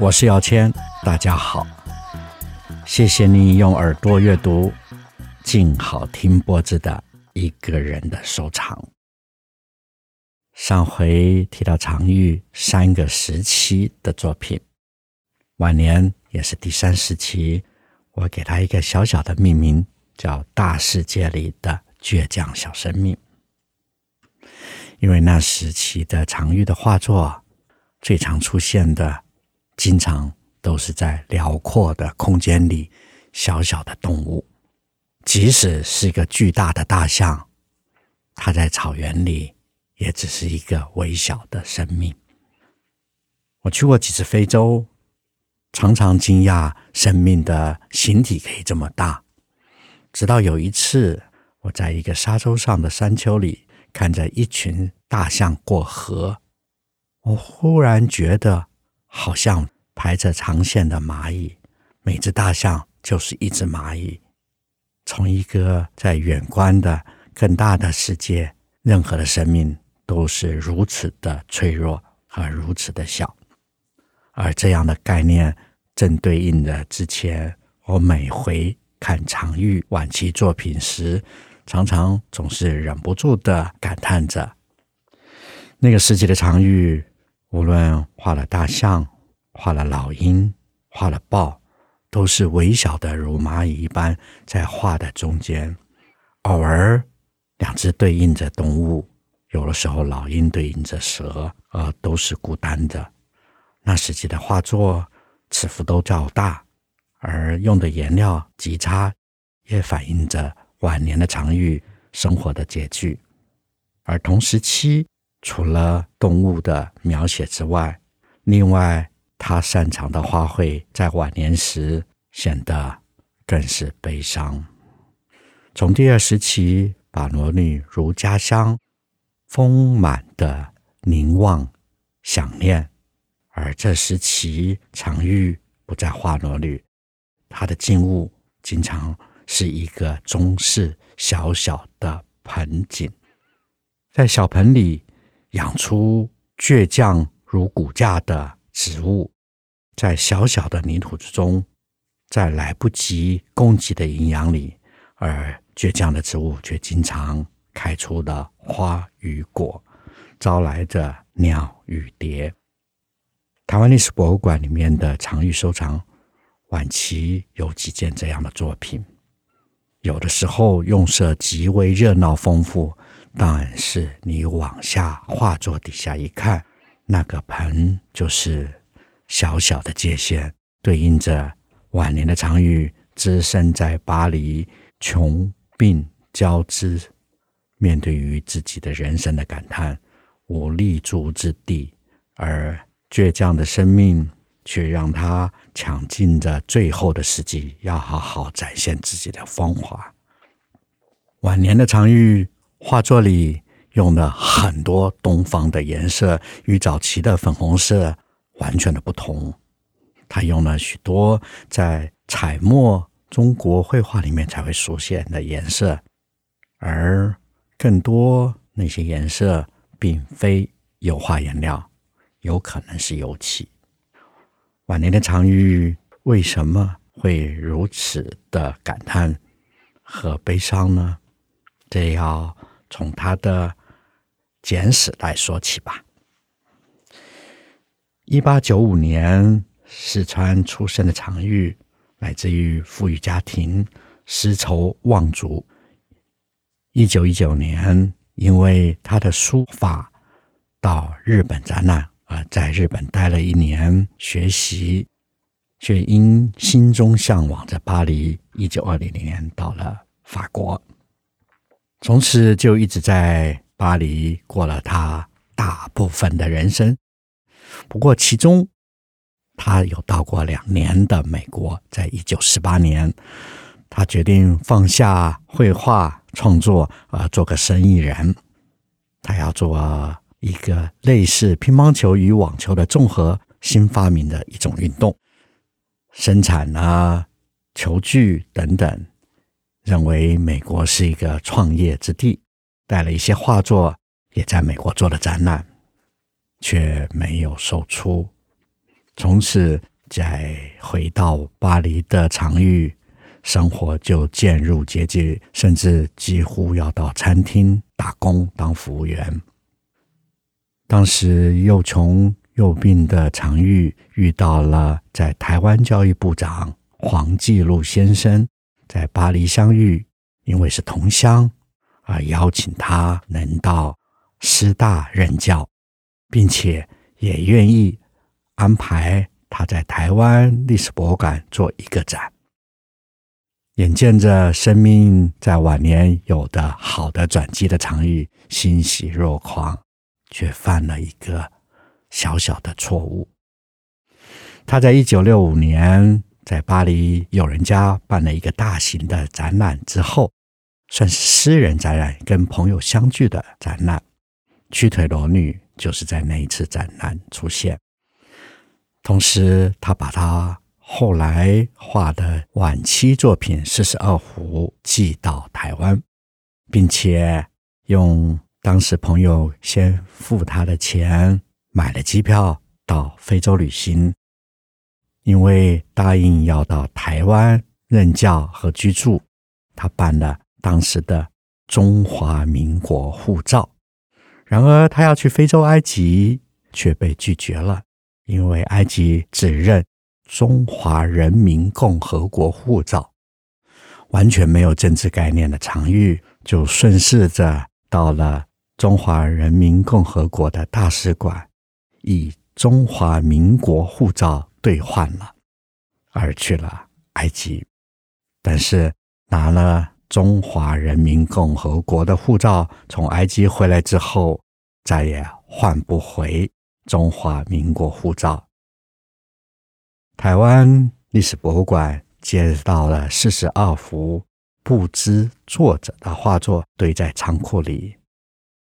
我是姚谦，大家好，谢谢你用耳朵阅读，静好听播子的一个人的收藏。上回提到常玉三个时期的作品，晚年也是第三时期，我给他一个小小的命名，叫“大世界里的倔强小生命”。因为那时期的常玉的画作，最常出现的，经常都是在辽阔的空间里，小小的动物，即使是一个巨大的大象，它在草原里。也只是一个微小的生命。我去过几次非洲，常常惊讶生命的形体可以这么大。直到有一次，我在一个沙洲上的山丘里，看着一群大象过河，我忽然觉得好像排着长线的蚂蚁，每只大象就是一只蚂蚁。从一个在远观的更大的世界，任何的生命。都是如此的脆弱和如此的小，而这样的概念正对应着之前我每回看常玉晚期作品时，常常总是忍不住的感叹着：那个时期的常玉，无论画了大象、画了老鹰、画了豹，都是微小的如蚂蚁一般在画的中间，偶尔两只对应着动物。有的时候，老鹰对应着蛇，呃，都是孤单的。那时期的画作尺幅都较大，而用的颜料极差，也反映着晚年的常玉生活的拮据。而同时期，除了动物的描写之外，另外他擅长的花卉，在晚年时显得更是悲伤。从第二时期，把罗女如家乡。丰满的凝望、想念，而这时期常玉不再画罗女，他的静物经常是一个中式小小的盆景，在小盆里养出倔强如骨架的植物，在小小的泥土之中，在来不及供给的营养里，而倔强的植物却经常。开出的花与果，招来着鸟与蝶。台湾历史博物馆里面的藏玉收藏，晚期有几件这样的作品。有的时候用色极为热闹丰富，但是你往下画作底下一看，那个盆就是小小的界限，对应着晚年的常玉，只身在巴黎，穷病交织。面对于自己的人生的感叹，无立足之地，而倔强的生命却让他抢尽着最后的时机，要好好展现自己的风华。晚年的常玉画作里用了很多东方的颜色，与早期的粉红色完全的不同。他用了许多在彩墨中国绘画里面才会出现的颜色，而。更多那些颜色并非油画颜料，有可能是油漆。晚年的常玉为什么会如此的感叹和悲伤呢？这要从他的简史来说起吧。一八九五年，四川出生的常玉，来自于富裕家庭，丝绸望族。一九一九年，因为他的书法到日本展览，而在日本待了一年学习，却因心中向往着巴黎。一九二零年到了法国，从此就一直在巴黎过了他大部分的人生。不过，其中他有到过两年的美国，在一九四八年，他决定放下绘画创作，啊、做个生意人。他要做一个类似乒乓球与网球的综合新发明的一种运动，生产啊，球具等等。认为美国是一个创业之地，带了一些画作，也在美国做了展览，却没有售出。从此，再回到巴黎的常玉，生活就渐入拮据，甚至几乎要到餐厅打工当服务员。当时又穷又病的常玉遇到了在台湾教育部长黄继禄先生。在巴黎相遇，因为是同乡，而邀请他能到师大任教，并且也愿意安排他在台湾历史博物馆做一个展。眼见着生命在晚年有的好的转机的常玉，欣喜若狂，却犯了一个小小的错误。他在一九六五年。在巴黎友人家办了一个大型的展览之后，算是私人展览，跟朋友相聚的展览。曲腿裸女就是在那一次展览出现。同时，他把他后来画的晚期作品四十二幅寄到台湾，并且用当时朋友先付他的钱买了机票到非洲旅行。因为答应要到台湾任教和居住，他办了当时的中华民国护照。然而，他要去非洲埃及，却被拒绝了，因为埃及只认中华人民共和国护照。完全没有政治概念的常玉，就顺势着到了中华人民共和国的大使馆，以中华民国护照。兑换了，而去了埃及，但是拿了中华人民共和国的护照，从埃及回来之后，再也换不回中华民国护照。台湾历史博物馆接到了四十二幅不知作者的画作，堆在仓库里，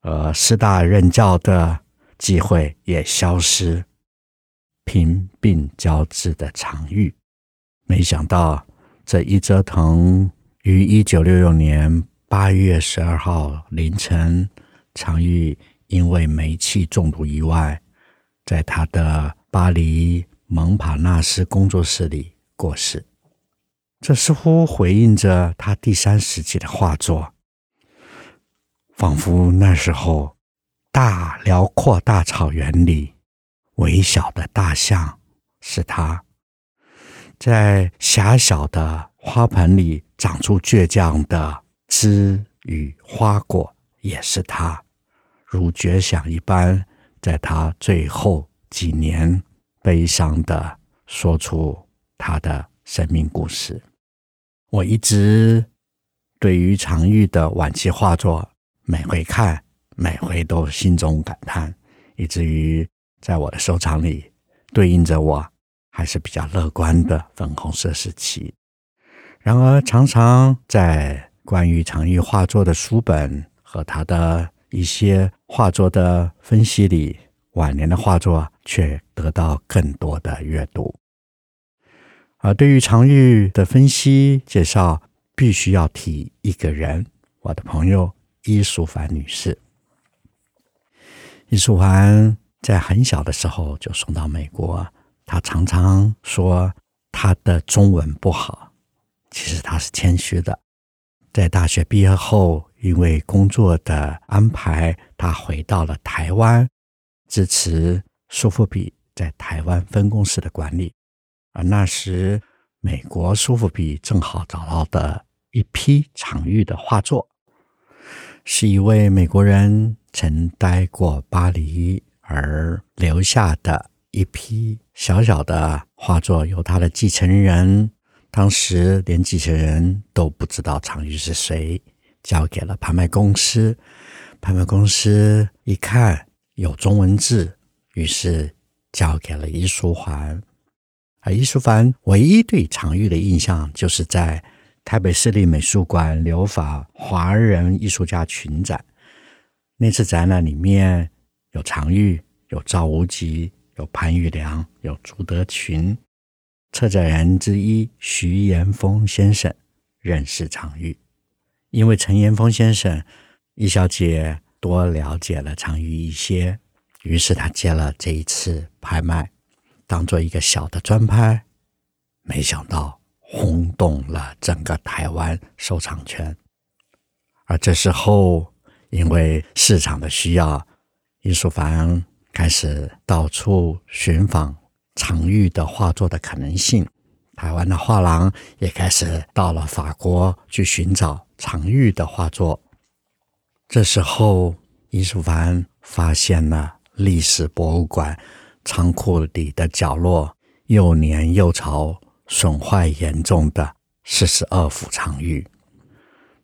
而师大任教的机会也消失。贫病交织的常玉，没想到这一折腾，于一九六六年八月十二号凌晨，常玉因为煤气中毒意外，在他的巴黎蒙帕纳斯工作室里过世。这似乎回应着他第三时期的画作，仿佛那时候大辽阔大草原里。微小的大象是他，在狭小的花盆里长出倔强的枝与花果，也是他，如绝响一般，在他最后几年悲伤地说出他的生命故事。我一直对于常玉的晚期画作，每回看，每回都心中感叹，以至于。在我的收藏里，对应着我还是比较乐观的粉红色时期。然而，常常在关于常玉画作的书本和他的一些画作的分析里，晚年的画作却得到更多的阅读。而对于常玉的分析介绍，必须要提一个人，我的朋友伊淑凡女士。伊淑凡。在很小的时候就送到美国，他常常说他的中文不好，其实他是谦虚的。在大学毕业后，因为工作的安排，他回到了台湾，支持苏富比在台湾分公司的管理。而那时，美国苏富比正好找到的一批常玉的画作，是一位美国人曾待过巴黎。而留下的一批小小的画作，由他的继承人，当时连继承人都不知道常玉是谁，交给了拍卖公司。拍卖公司一看，有中文字，于是交给了伊淑环。而伊淑环唯一对常玉的印象，就是在台北市立美术馆留法华人艺术家群展。那次展览里面有常玉，有赵无极，有潘玉良，有朱德群。策展人之一徐延峰先生认识常玉，因为陈延峰先生，易小姐多了解了常玉一些，于是他接了这一次拍卖，当做一个小的专拍，没想到轰动了整个台湾收藏圈。而这时候，因为市场的需要，伊淑凡开始到处寻访常玉的画作的可能性。台湾的画廊也开始到了法国去寻找常玉的画作。这时候，伊淑凡发现了历史博物馆仓库里的角落又黏又潮、损坏严重的四十二幅常玉，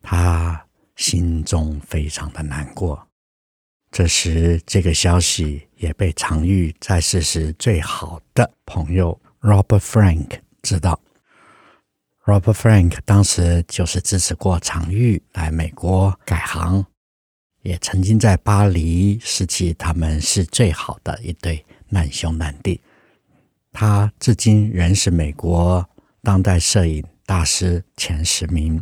他心中非常的难过。这时，这个消息也被常玉在世时最好的朋友 Robert Frank 知道。Robert Frank 当时就是支持过常玉来美国改行，也曾经在巴黎时期，他们是最好的一对难兄难弟。他至今仍是美国当代摄影大师前十名。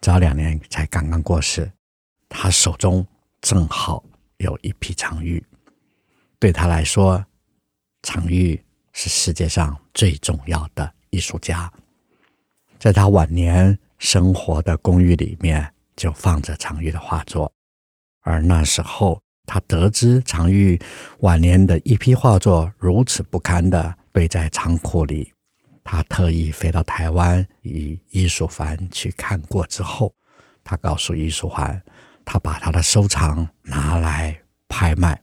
早两年才刚刚过世，他手中正好有一批常玉。对他来说，常玉是世界上最重要的艺术家。在他晚年生活的公寓里面，就放着常玉的画作。而那时候，他得知常玉晚年的一批画作如此不堪地堆在仓库里。他特意飞到台湾，与伊淑环去看过之后，他告诉伊淑环，他把他的收藏拿来拍卖，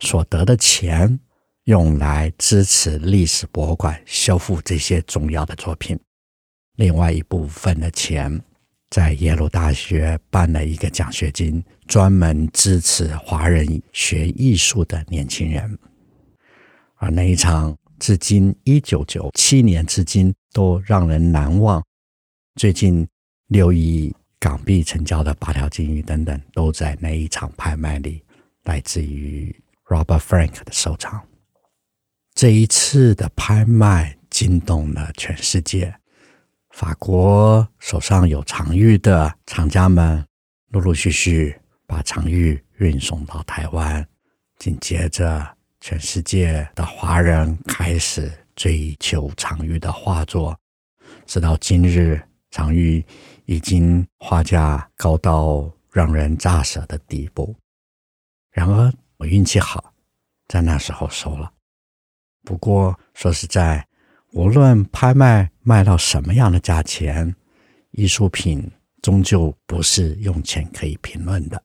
所得的钱用来支持历史博物馆修复这些重要的作品，另外一部分的钱在耶鲁大学办了一个奖学金，专门支持华人学艺术的年轻人，而那一场。至今，一九九七年至今都让人难忘。最近六一港币成交的八条金鱼等等，都在那一场拍卖里，来自于 Robert Frank 的收藏。这一次的拍卖惊动了全世界，法国手上有藏玉的藏家们，陆陆续续把藏玉运送到台湾，紧接着。全世界的华人开始追求藏玉的画作，直到今日，藏玉已经花价高到让人咋舌的地步。然而，我运气好，在那时候收了。不过说实在，无论拍卖卖到什么样的价钱，艺术品终究不是用钱可以评论的。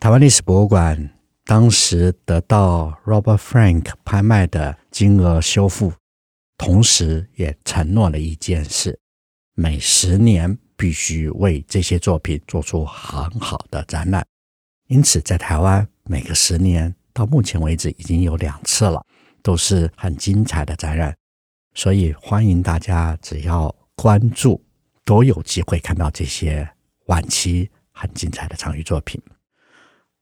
台湾历史博物馆。当时得到 Robert Frank 拍卖的金额修复，同时也承诺了一件事：每十年必须为这些作品做出很好的展览。因此，在台湾每个十年到目前为止已经有两次了，都是很精彩的展览。所以，欢迎大家只要关注，都有机会看到这些晚期很精彩的藏玉作品。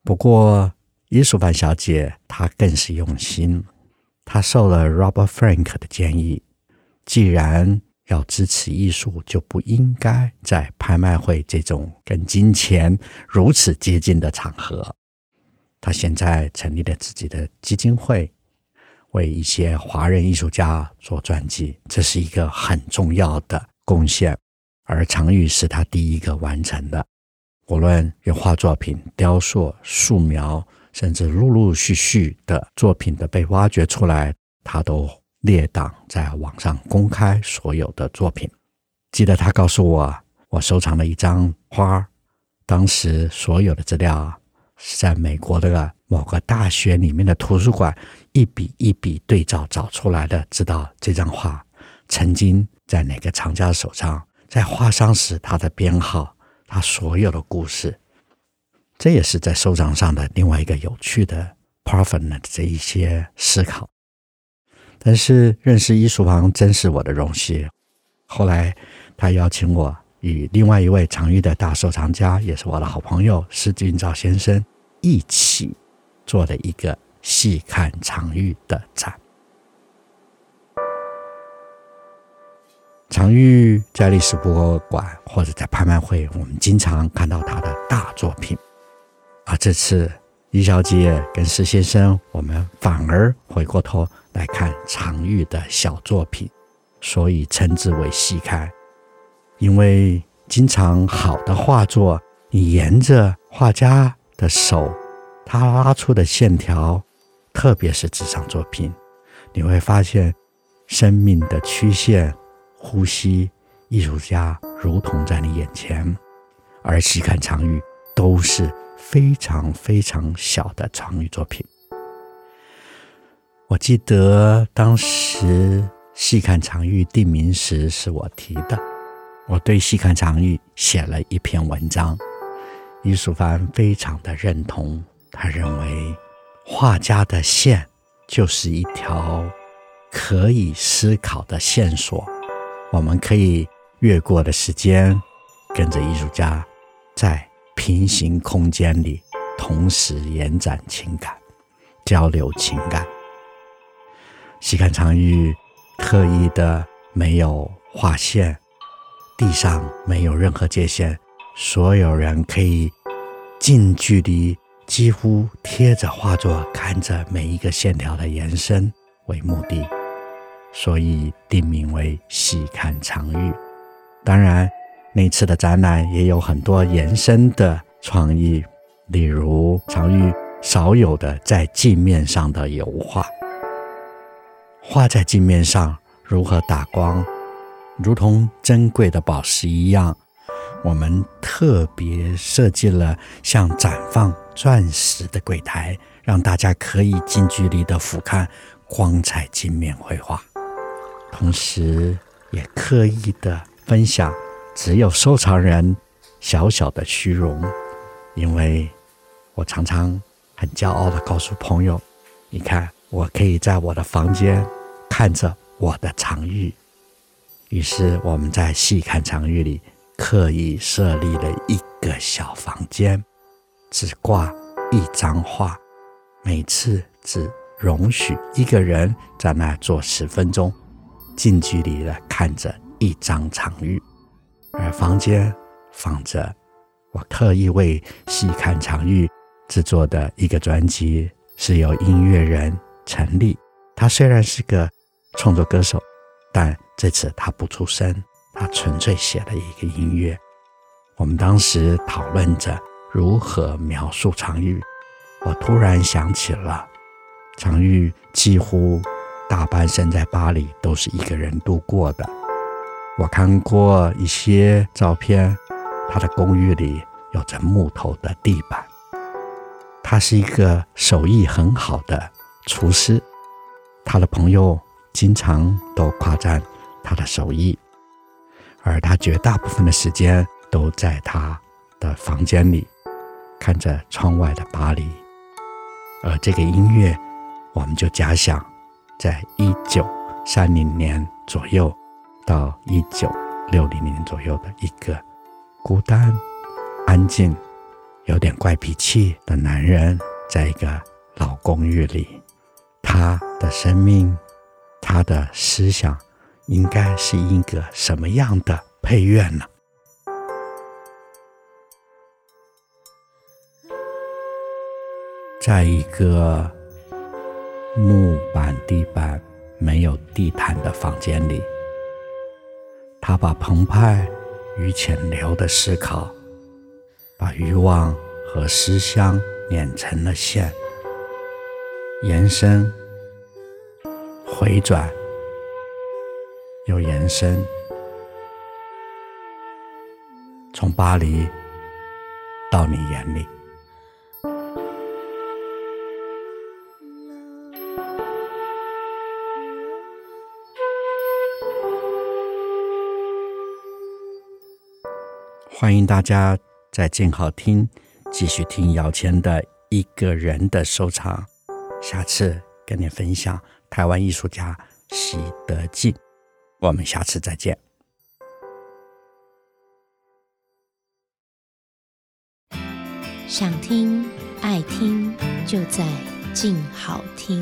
不过，伊淑凡小姐，她更是用心。她受了 Robert Frank 的建议，既然要支持艺术，就不应该在拍卖会这种跟金钱如此接近的场合。他现在成立了自己的基金会，为一些华人艺术家做传记，这是一个很重要的贡献。而常玉是他第一个完成的，无论油画作品、雕塑、素描。甚至陆陆续续的作品的被挖掘出来，他都列档在网上公开所有的作品。记得他告诉我，我收藏了一张花，当时所有的资料是在美国的某个大学里面的图书馆一笔一笔对照找出来的，知道这张画曾经在哪个藏家手上，在画商时他的编号，他所有的故事。这也是在收藏上的另外一个有趣的 Parthenon 的这一些思考。但是认识伊淑芳真是我的荣幸。后来他邀请我与另外一位常玉的大收藏家，也是我的好朋友施俊照先生一起做了一个细看常玉的展。常玉在历史博物馆或者在拍卖会，我们经常看到他的大作品。而这次伊小姐跟施先生，我们反而回过头来看常玉的小作品，所以称之为细看。因为经常好的画作，你沿着画家的手，他拉出的线条，特别是纸上作品，你会发现生命的曲线、呼吸，艺术家如同在你眼前。而细看常玉，都是。非常非常小的常玉作品。我记得当时细看常玉定名时是我提的，我对细看常玉写了一篇文章。伊淑芳非常的认同，他认为画家的线就是一条可以思考的线索，我们可以越过的时间，跟着艺术家在。平行空间里，同时延展情感，交流情感。细看常玉特意的没有画线，地上没有任何界限，所有人可以近距离，几乎贴着画作，看着每一个线条的延伸为目的，所以定名为细看常玉。当然。那次的展览也有很多延伸的创意，例如常玉少有的在镜面上的油画。画在镜面上如何打光，如同珍贵的宝石一样。我们特别设计了像展放钻石的柜台，让大家可以近距离的俯瞰光彩镜面绘画，同时也刻意的分享。只有收藏人小小的虚荣，因为我常常很骄傲地告诉朋友：“你看，我可以在我的房间看着我的藏玉。”于是我们在细看藏玉里刻意设立了一个小房间，只挂一张画，每次只容许一个人在那坐十分钟，近距离地看着一张藏玉。而房间放着我特意为细看常玉制作的一个专辑，是由音乐人陈立。他虽然是个创作歌手，但这次他不出声，他纯粹写了一个音乐。我们当时讨论着如何描述常玉，我突然想起了常玉几乎大半生在巴黎都是一个人度过的。我看过一些照片，他的公寓里有着木头的地板。他是一个手艺很好的厨师，他的朋友经常都夸赞他的手艺，而他绝大部分的时间都在他的房间里，看着窗外的巴黎。而这个音乐，我们就假想，在一九三零年左右。到一九六零年左右的一个孤单、安静、有点怪脾气的男人，在一个老公寓里，他的生命、他的思想，应该是一个什么样的配乐呢？在一个木板地板、没有地毯的房间里。他把澎湃与潜流的思考，把欲望和思乡捻成了线，延伸、回转，又延伸，从巴黎到你眼里。欢迎大家在静好听继续听姚谦的一个人的收藏。下次跟你分享台湾艺术家席德进，我们下次再见。想听爱听，就在静好听。